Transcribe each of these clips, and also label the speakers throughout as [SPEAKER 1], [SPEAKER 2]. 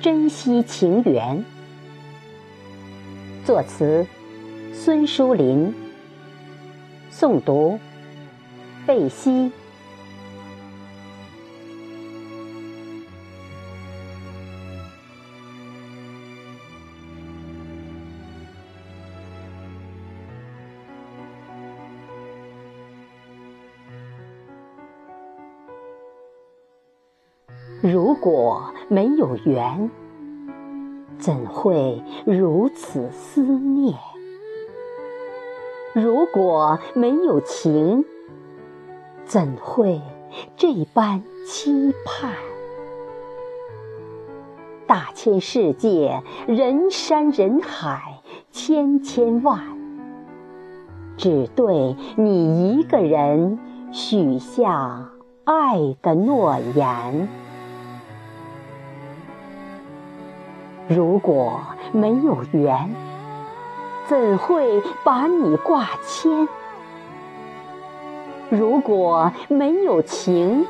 [SPEAKER 1] 珍惜情缘。作词：孙淑林。诵读：贝西。如果没有缘，怎会如此思念？如果没有情，怎会这般期盼？大千世界，人山人海，千千万，只对你一个人许下爱的诺言。如果没有缘，怎会把你挂牵？如果没有情，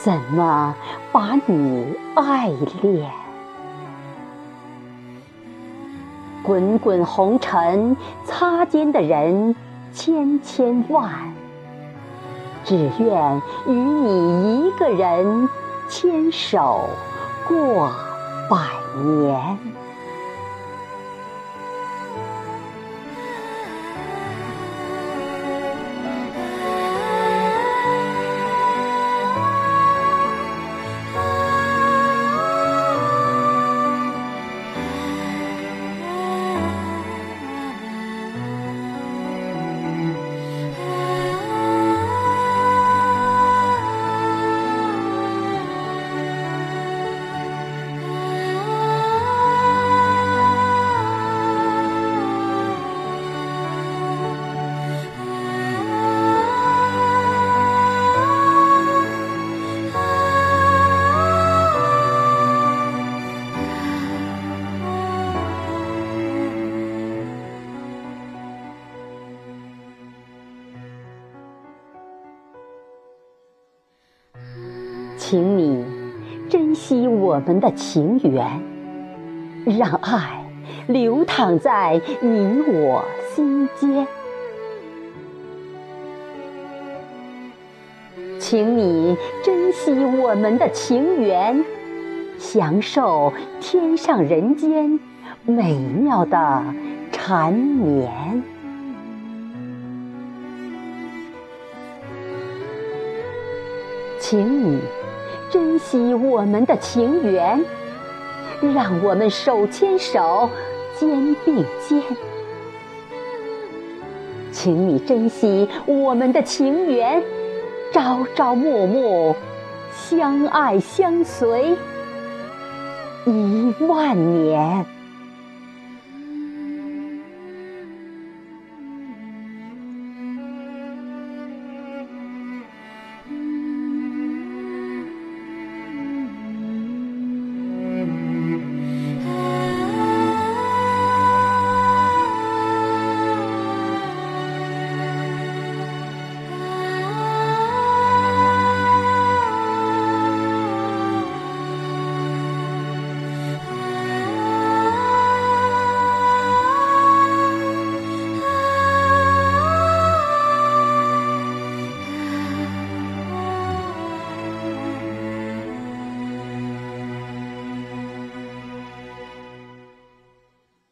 [SPEAKER 1] 怎么把你爱恋？滚滚红尘，擦肩的人千千万，只愿与你一个人牵手过百年。请你珍惜我们的情缘，让爱流淌在你我心间。请你珍惜我们的情缘，享受天上人间美妙的缠绵。请你。珍惜我们的情缘，让我们手牵手，肩并肩。请你珍惜我们的情缘，朝朝暮暮，相爱相随一万年。